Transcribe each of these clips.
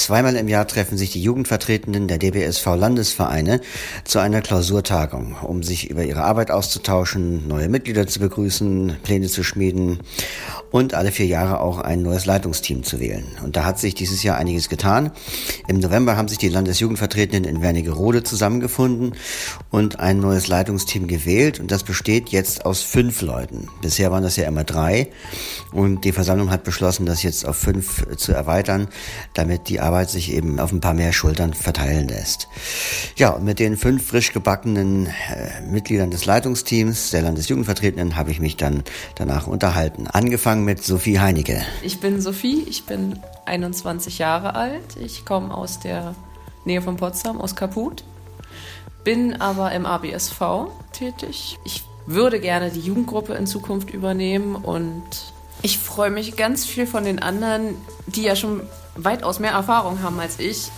Zweimal im Jahr treffen sich die Jugendvertretenden der DBSV-Landesvereine zu einer Klausurtagung, um sich über ihre Arbeit auszutauschen, neue Mitglieder zu begrüßen, Pläne zu schmieden und alle vier Jahre auch ein neues Leitungsteam zu wählen. Und da hat sich dieses Jahr einiges getan. Im November haben sich die Landesjugendvertretenden in Wernigerode zusammengefunden und ein neues Leitungsteam gewählt. Und das besteht jetzt aus fünf Leuten. Bisher waren das ja immer drei. Und die Versammlung hat beschlossen, das jetzt auf fünf zu erweitern, damit die Arbeit sich eben auf ein paar mehr Schultern verteilen lässt. Ja, und mit den fünf frisch gebackenen äh, Mitgliedern des Leitungsteams der Landesjugendvertretenden habe ich mich dann danach unterhalten. Angefangen mit Sophie Heinecke. Ich bin Sophie, ich bin 21 Jahre alt. Ich komme aus der Nähe von Potsdam, aus Kaput. Bin aber im ABSV tätig. Ich würde gerne die Jugendgruppe in Zukunft übernehmen und ich freue mich ganz viel von den anderen, die ja schon weitaus mehr Erfahrung haben als ich,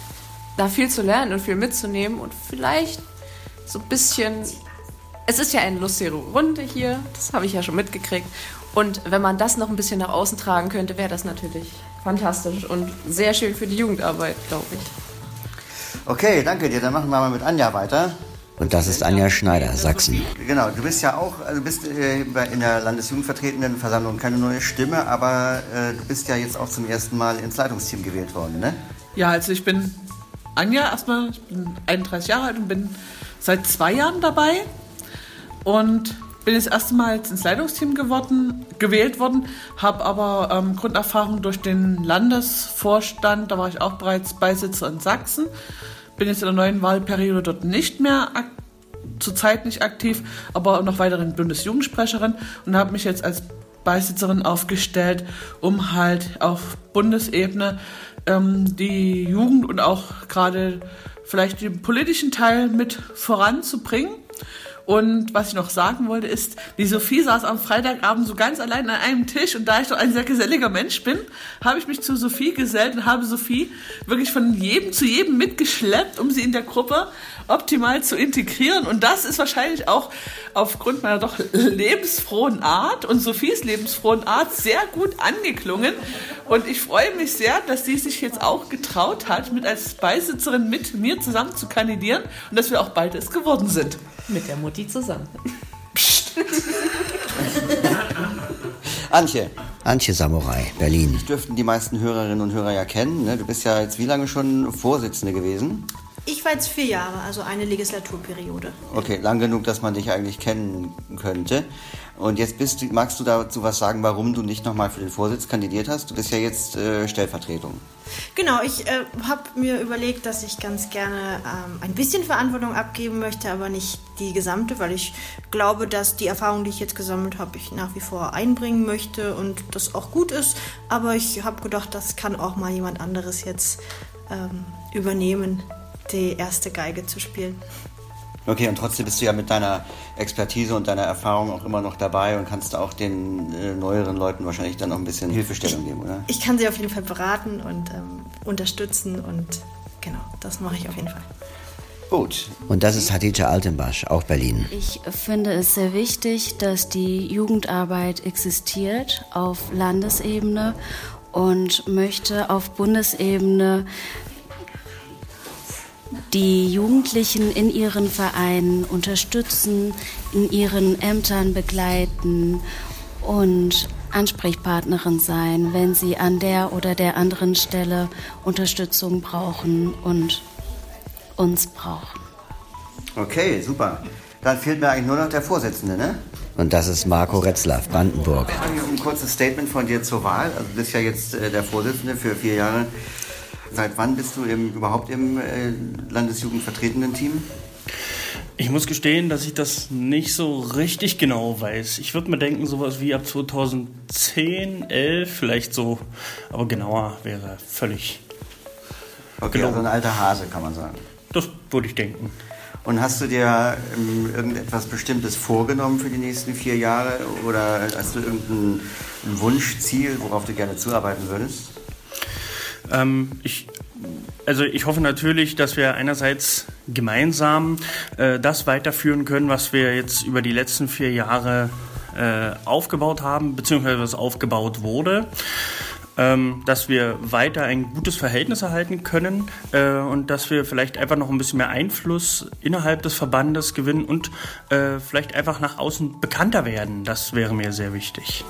da viel zu lernen und viel mitzunehmen und vielleicht so ein bisschen. Es ist ja eine lustige Runde hier, das habe ich ja schon mitgekriegt. Und wenn man das noch ein bisschen nach außen tragen könnte, wäre das natürlich fantastisch und sehr schön für die Jugendarbeit, glaube ich. Okay, danke dir. Dann machen wir mal mit Anja weiter. Und das ist Anja Schneider, Sachsen. Genau, du bist ja auch, also du bist äh, in der Landesjugendvertretendenversammlung keine neue Stimme, aber äh, du bist ja jetzt auch zum ersten Mal ins Leitungsteam gewählt worden, ne? Ja, also ich bin Anja erstmal, ich bin 31 Jahre alt und bin seit zwei Jahren dabei und bin das erste Mal jetzt ins Leitungsteam geworden, gewählt worden, habe aber ähm, Grunderfahrung durch den Landesvorstand, da war ich auch bereits Beisitzer in Sachsen bin jetzt in der neuen Wahlperiode dort nicht mehr zurzeit nicht aktiv, aber noch weiterhin Bundesjugendsprecherin und habe mich jetzt als Beisitzerin aufgestellt, um halt auf Bundesebene ähm, die Jugend und auch gerade vielleicht den politischen Teil mit voranzubringen. Und was ich noch sagen wollte, ist, die Sophie saß am Freitagabend so ganz allein an einem Tisch und da ich doch ein sehr geselliger Mensch bin, habe ich mich zu Sophie gesellt und habe Sophie wirklich von jedem zu jedem mitgeschleppt, um sie in der Gruppe optimal zu integrieren. Und das ist wahrscheinlich auch aufgrund meiner doch lebensfrohen Art und Sophies lebensfrohen Art sehr gut angeklungen. Und ich freue mich sehr, dass sie sich jetzt auch getraut hat, mit als Beisitzerin mit mir zusammen zu kandidieren und dass wir auch beide es geworden sind. Mit der Mutti zusammen. Psst. Antje. Antje Samurai, Berlin. Das dürften die meisten Hörerinnen und Hörer ja kennen. Ne? Du bist ja jetzt wie lange schon Vorsitzende gewesen? Ich war jetzt vier Jahre, also eine Legislaturperiode. Okay, lang genug, dass man dich eigentlich kennen könnte. Und jetzt bist magst du dazu was sagen, warum du nicht nochmal für den Vorsitz kandidiert hast? Du bist ja jetzt äh, Stellvertretung. Genau, ich äh, habe mir überlegt, dass ich ganz gerne ähm, ein bisschen Verantwortung abgeben möchte, aber nicht die gesamte, weil ich glaube, dass die Erfahrung, die ich jetzt gesammelt habe, ich nach wie vor einbringen möchte und das auch gut ist. Aber ich habe gedacht, das kann auch mal jemand anderes jetzt ähm, übernehmen die erste Geige zu spielen. Okay, und trotzdem bist du ja mit deiner Expertise und deiner Erfahrung auch immer noch dabei und kannst auch den äh, neueren Leuten wahrscheinlich dann noch ein bisschen Hilfestellung geben, oder? Ich kann sie auf jeden Fall beraten und ähm, unterstützen und genau, das mache ich auf jeden Fall. Gut. Und das ist Hatice Altenbasch, auch Berlin. Ich finde es sehr wichtig, dass die Jugendarbeit existiert auf Landesebene und möchte auf Bundesebene die Jugendlichen in ihren Vereinen unterstützen, in ihren Ämtern begleiten und Ansprechpartnerin sein, wenn sie an der oder der anderen Stelle Unterstützung brauchen und uns brauchen. Okay, super. Dann fehlt mir eigentlich nur noch der Vorsitzende, ne? Und das ist Marco Retzlaff, Brandenburg. Ein kurzes Statement von dir zur Wahl. Also du bist ja jetzt äh, der Vorsitzende für vier Jahre. Seit wann bist du im, überhaupt im äh, Landesjugendvertretenden Team? Ich muss gestehen, dass ich das nicht so richtig genau weiß. Ich würde mir denken, sowas wie ab 2010, 11, vielleicht so. Aber genauer wäre völlig. Okay, gelungen. also ein alter Hase, kann man sagen. Das würde ich denken. Und hast du dir ähm, irgendetwas Bestimmtes vorgenommen für die nächsten vier Jahre? Oder hast du irgendein Wunschziel, worauf du gerne zuarbeiten würdest? Ähm, ich, also ich hoffe natürlich, dass wir einerseits gemeinsam äh, das weiterführen können, was wir jetzt über die letzten vier Jahre äh, aufgebaut haben, beziehungsweise was aufgebaut wurde. ähm, dass wir weiter ein gutes Verhältnis erhalten können äh, und dass wir vielleicht einfach noch ein bisschen mehr Einfluss innerhalb des Verbandes gewinnen und äh, vielleicht einfach nach außen bekannter werden. Das wäre mir sehr wichtig.